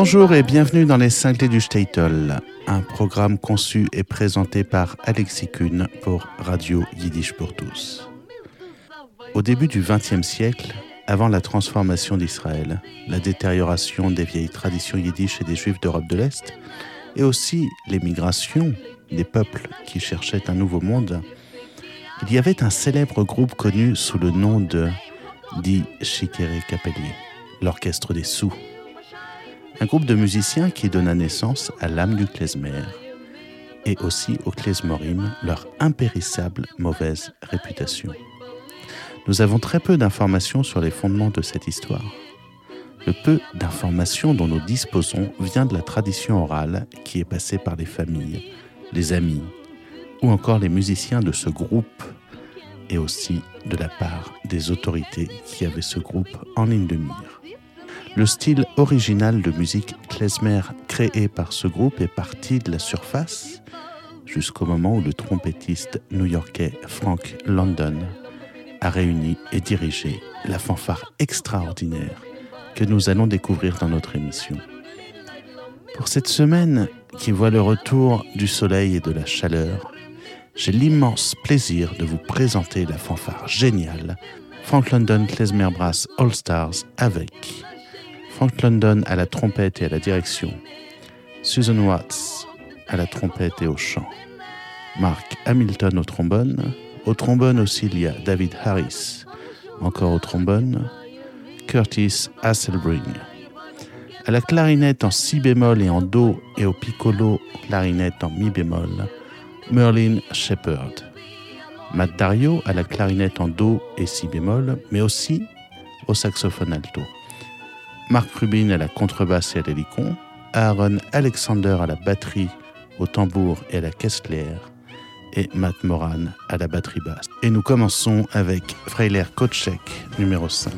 Bonjour et bienvenue dans les Cinglés du Statel, un programme conçu et présenté par Alexis Kuhn pour Radio Yiddish pour tous. Au début du XXe siècle, avant la transformation d'Israël, la détérioration des vieilles traditions yiddish et des juifs d'Europe de l'Est, et aussi l'émigration des peuples qui cherchaient un nouveau monde, il y avait un célèbre groupe connu sous le nom de Di Shikere Capelli, l'orchestre des sous. Un groupe de musiciens qui donna naissance à l'âme du klezmer et aussi au klezmorim, leur impérissable mauvaise réputation. Nous avons très peu d'informations sur les fondements de cette histoire. Le peu d'informations dont nous disposons vient de la tradition orale qui est passée par les familles, les amis ou encore les musiciens de ce groupe et aussi de la part des autorités qui avaient ce groupe en ligne de mire. Le style original de musique klezmer créé par ce groupe est parti de la surface jusqu'au moment où le trompettiste new-yorkais Frank London a réuni et dirigé la fanfare extraordinaire que nous allons découvrir dans notre émission. Pour cette semaine qui voit le retour du soleil et de la chaleur, j'ai l'immense plaisir de vous présenter la fanfare géniale Frank London Klezmer Brass All Stars avec Frank London à la trompette et à la direction, Susan Watts à la trompette et au chant, Mark Hamilton au trombone, au trombone aussi, il y a David Harris, encore au trombone, Curtis Hasselbring. À la clarinette en si bémol et en do et au piccolo clarinette en mi bémol, Merlin Shepard. Matt Dario à la clarinette en do et si bémol, mais aussi au saxophone alto. Mark Rubin à la contrebasse et à l'hélicon, Aaron Alexander à la batterie, au tambour et à la caisse claire, et Matt Moran à la batterie basse. Et nous commençons avec Freiler Kotschek, numéro 5.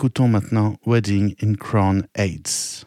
Écoutons maintenant Wedding in Crown Heights.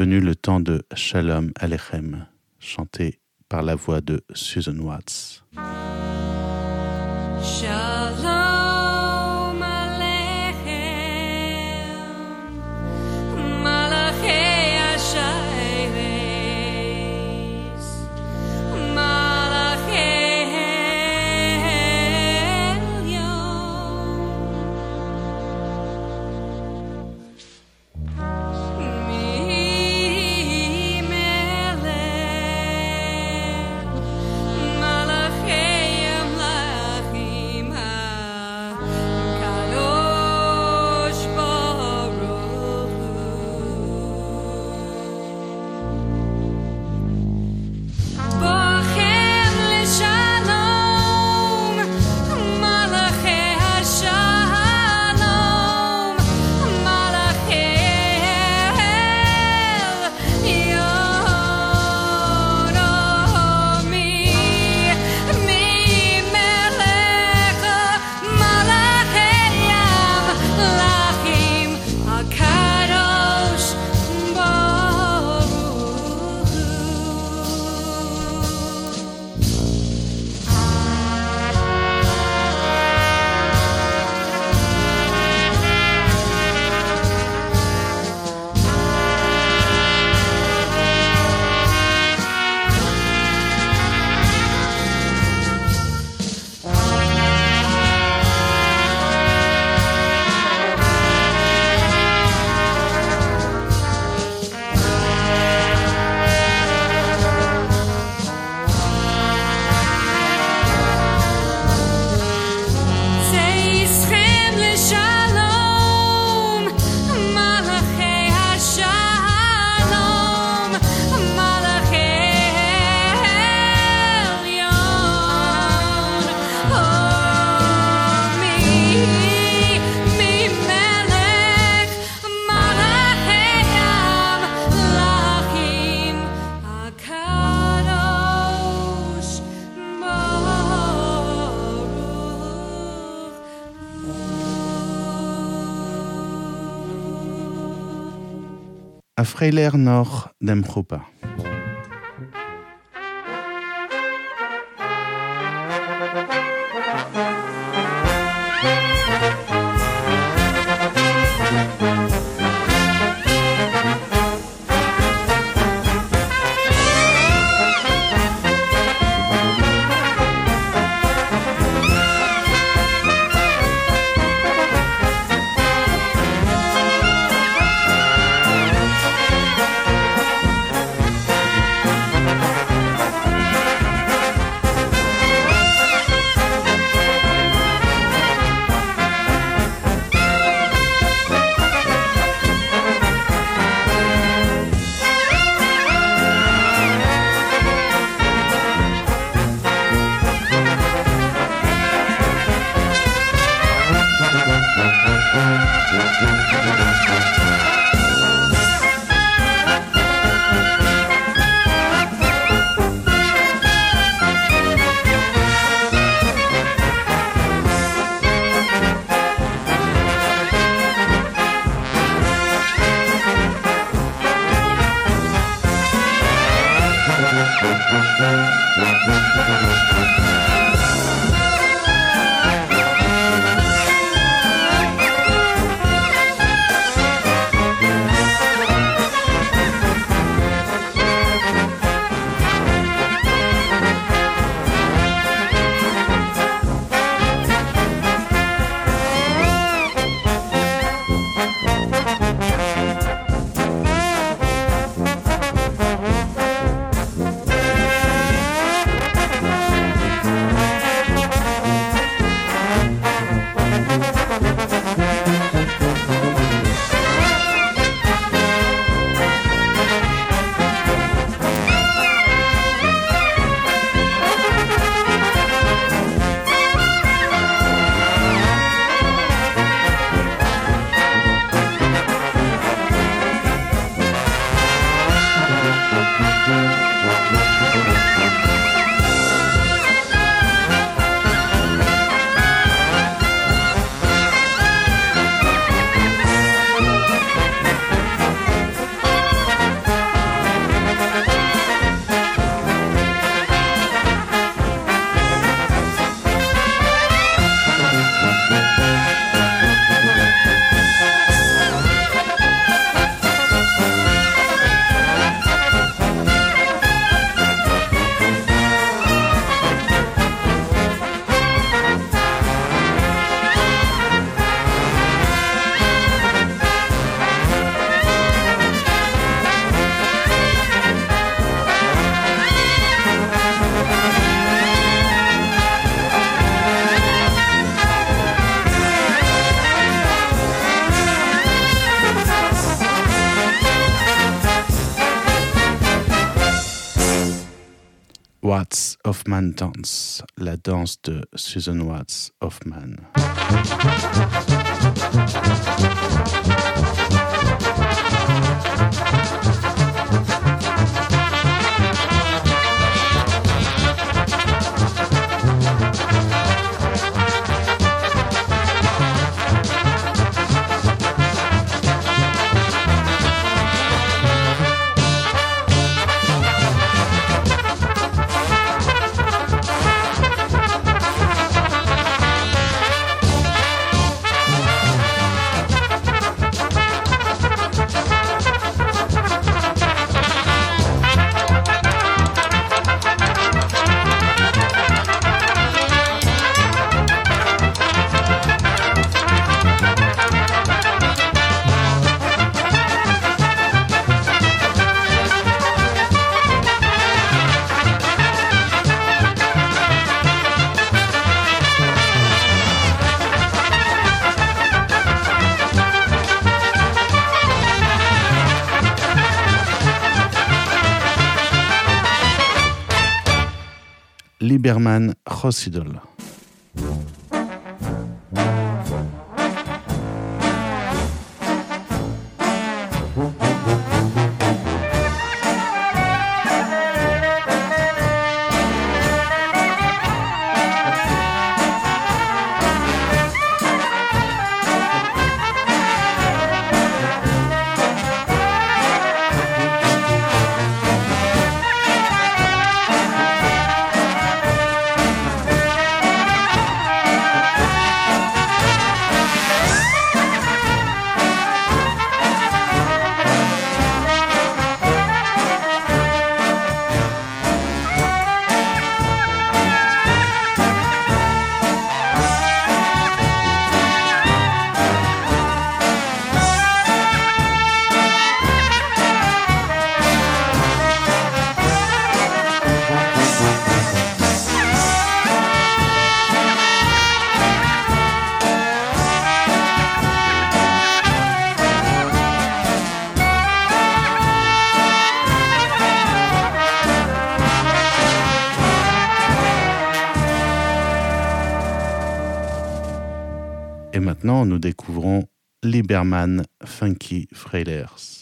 Venu le temps de Shalom Alechem, chanté par la voix de Susan Watts. Freiler noch dem. Dance, la danse de Susan Watts Hoffman. Liberman Rossidol. Lieberman Funky Freilers.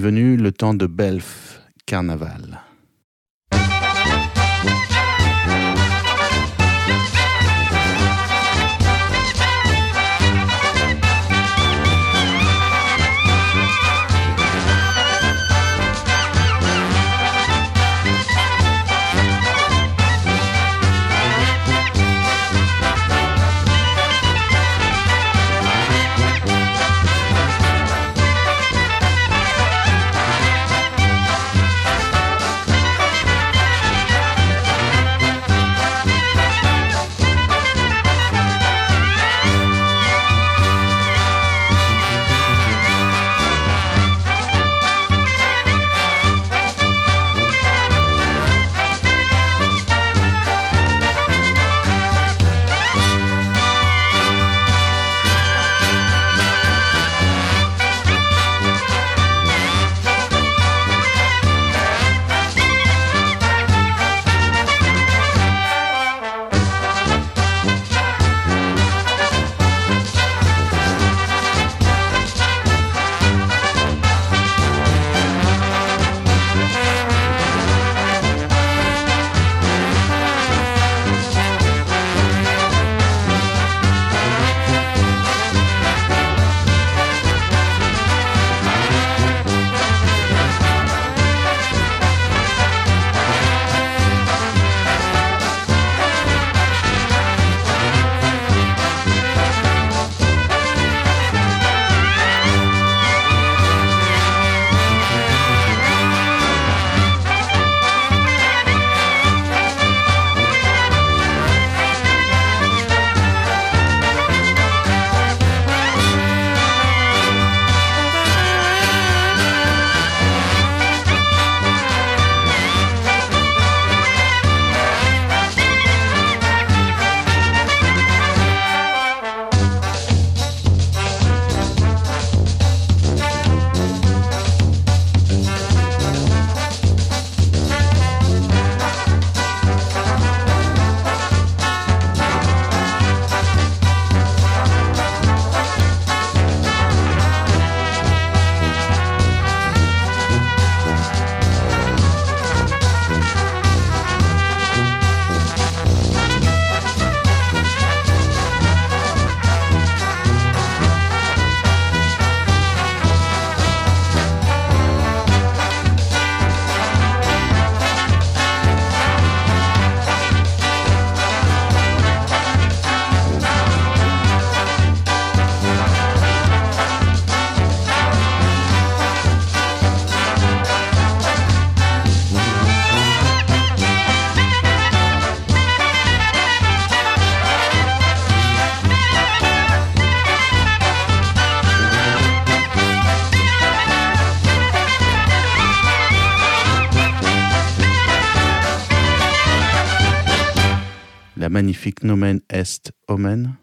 Le temps de Belf Carnaval. Magnifique Nomen Est Omen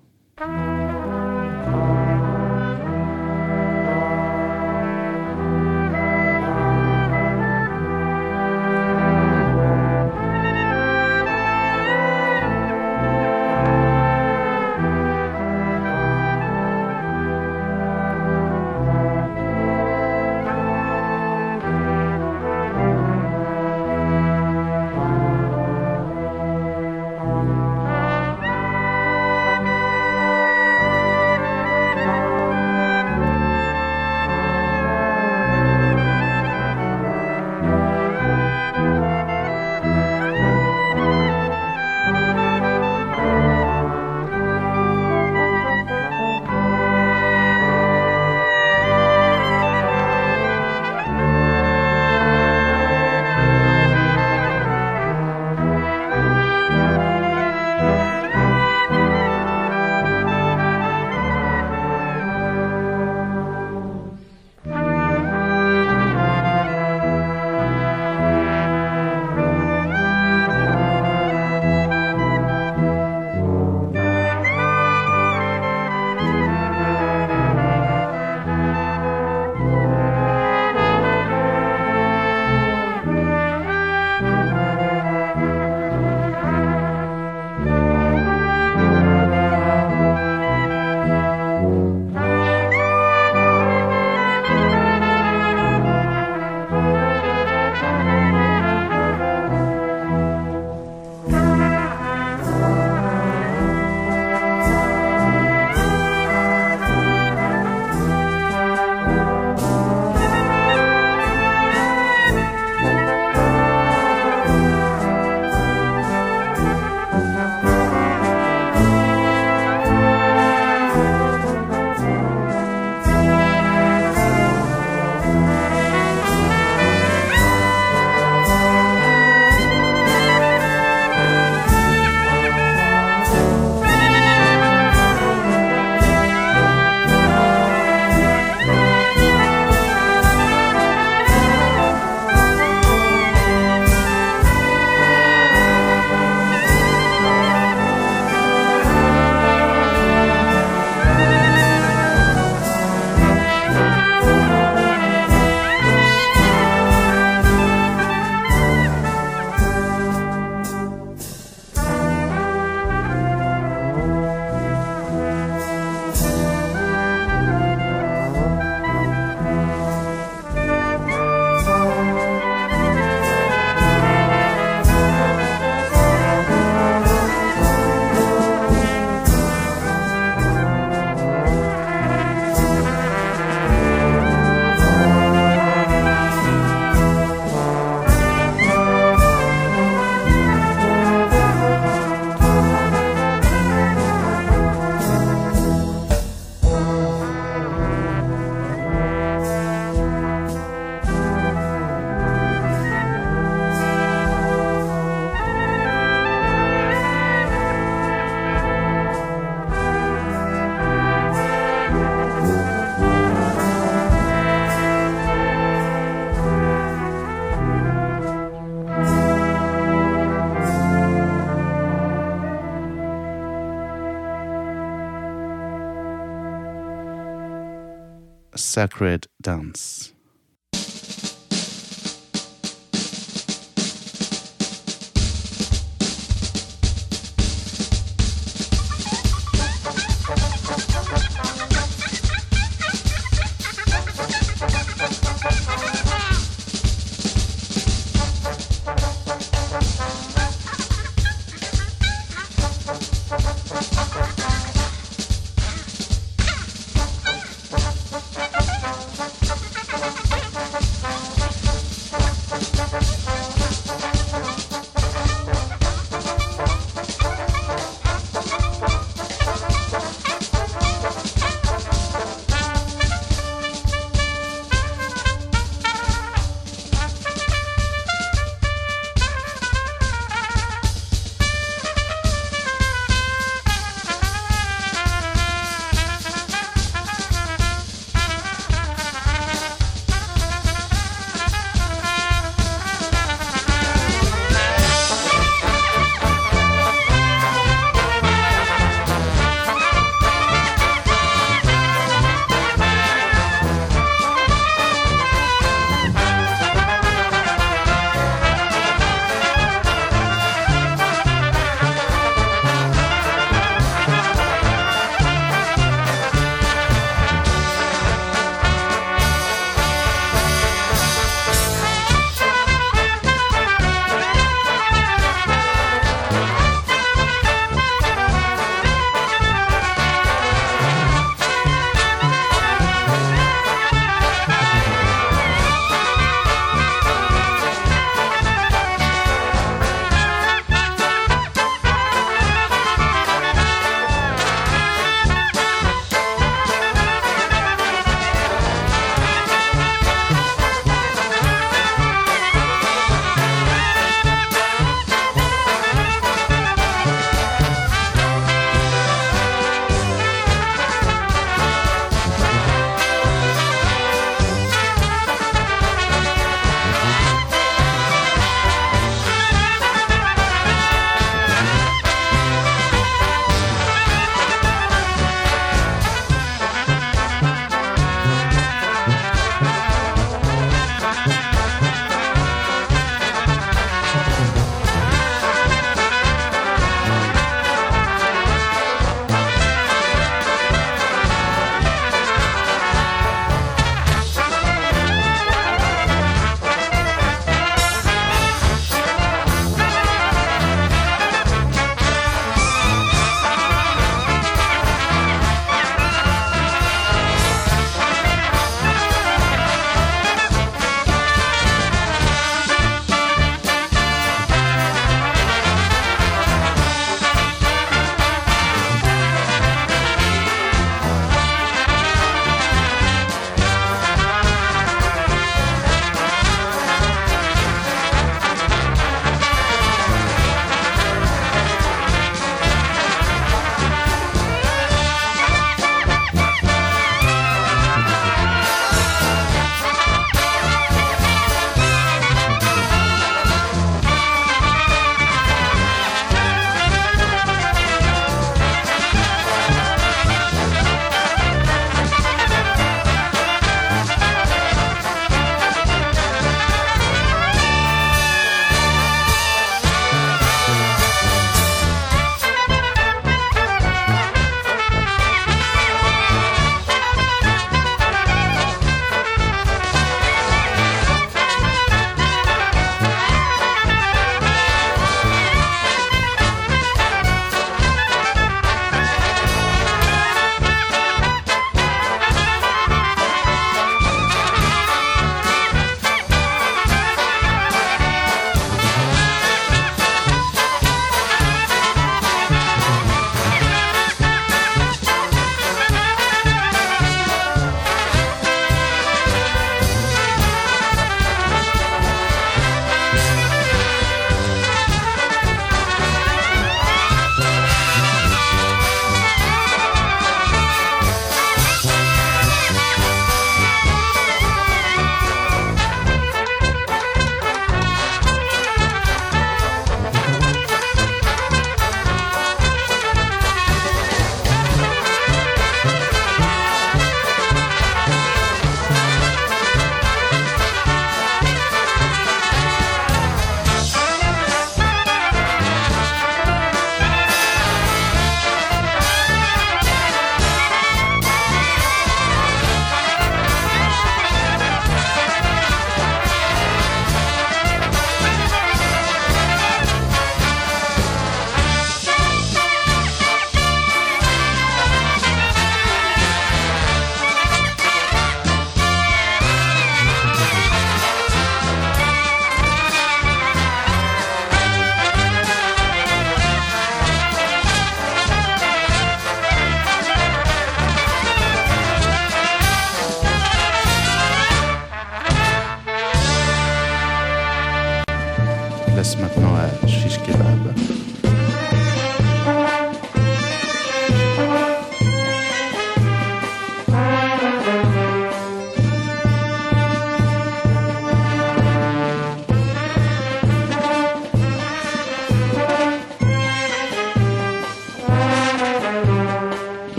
Sacred Dance.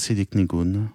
Hasidic Nigun.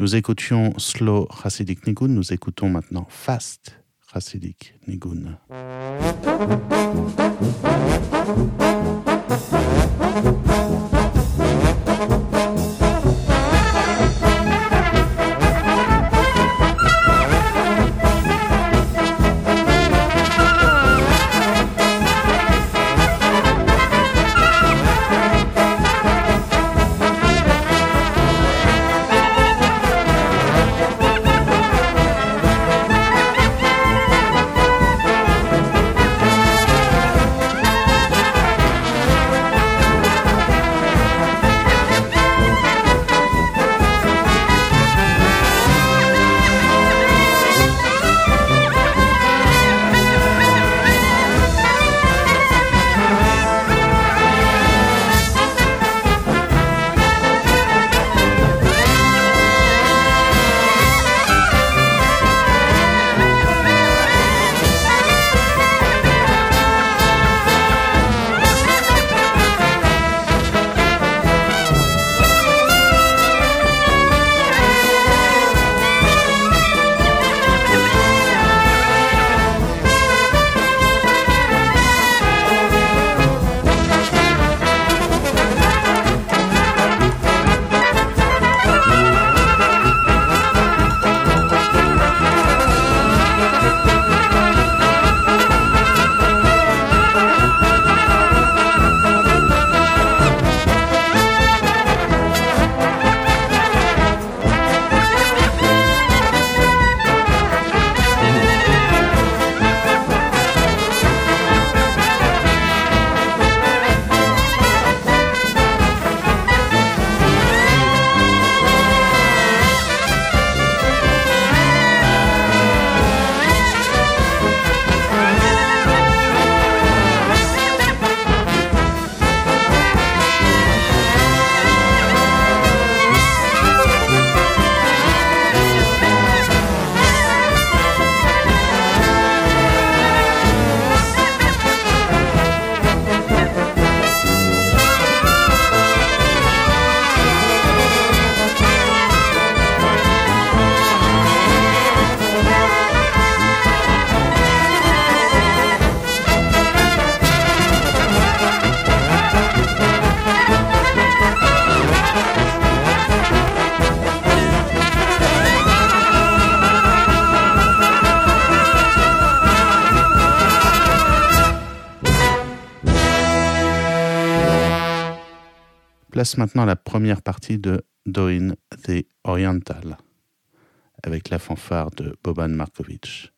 Nous écoutions Slow Hasidic Nigun, nous écoutons maintenant Fast Hasidic Nigun. Maintenant la première partie de Doin the Oriental avec la fanfare de Boban Markovic.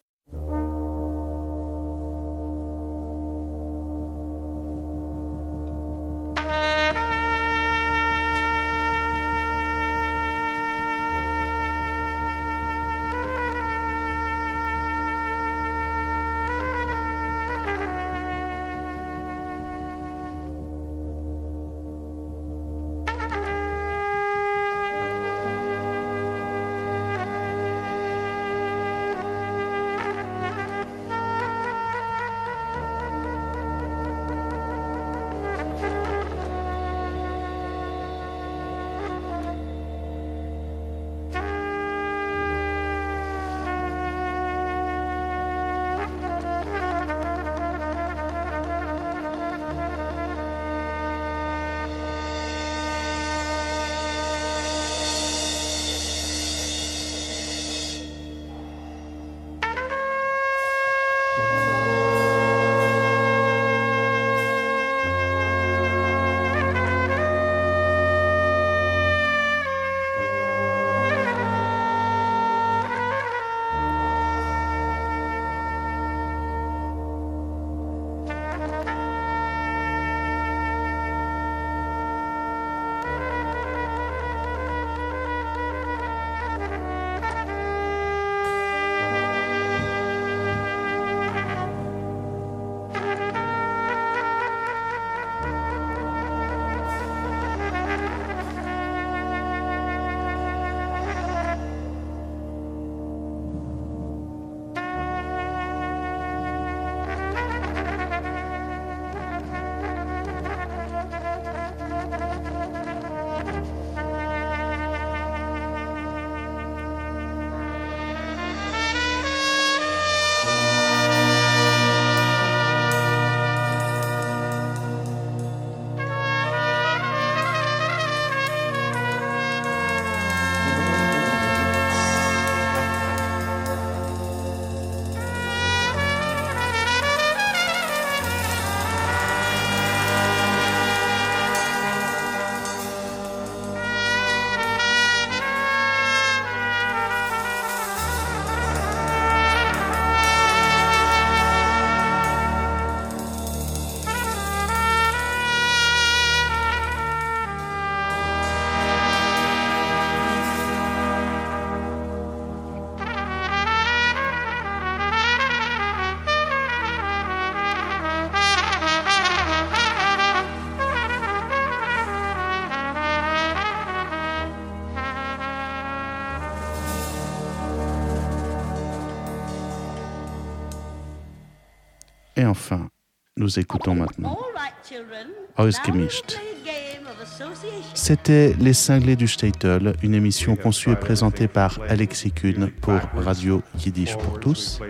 Enfin, nous écoutons maintenant Ausgemischt. C'était Les Cinglés du Statel, une émission conçue et présentée par Alexis Kuhn pour Radio Yiddish pour tous.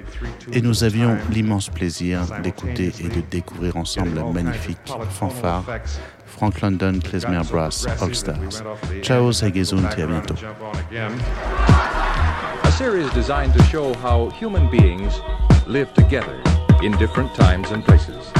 Et nous avions l'immense plaisir d'écouter et de découvrir ensemble la magnifique fanfare Frank London Klezmer Brass All Stars. Ciao, et à bientôt. A series designed to in different times and places.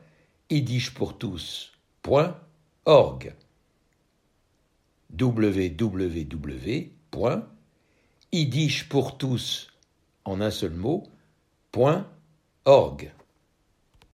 yiddishpourtous.org www.yiddishpourtous en un seul mot, .org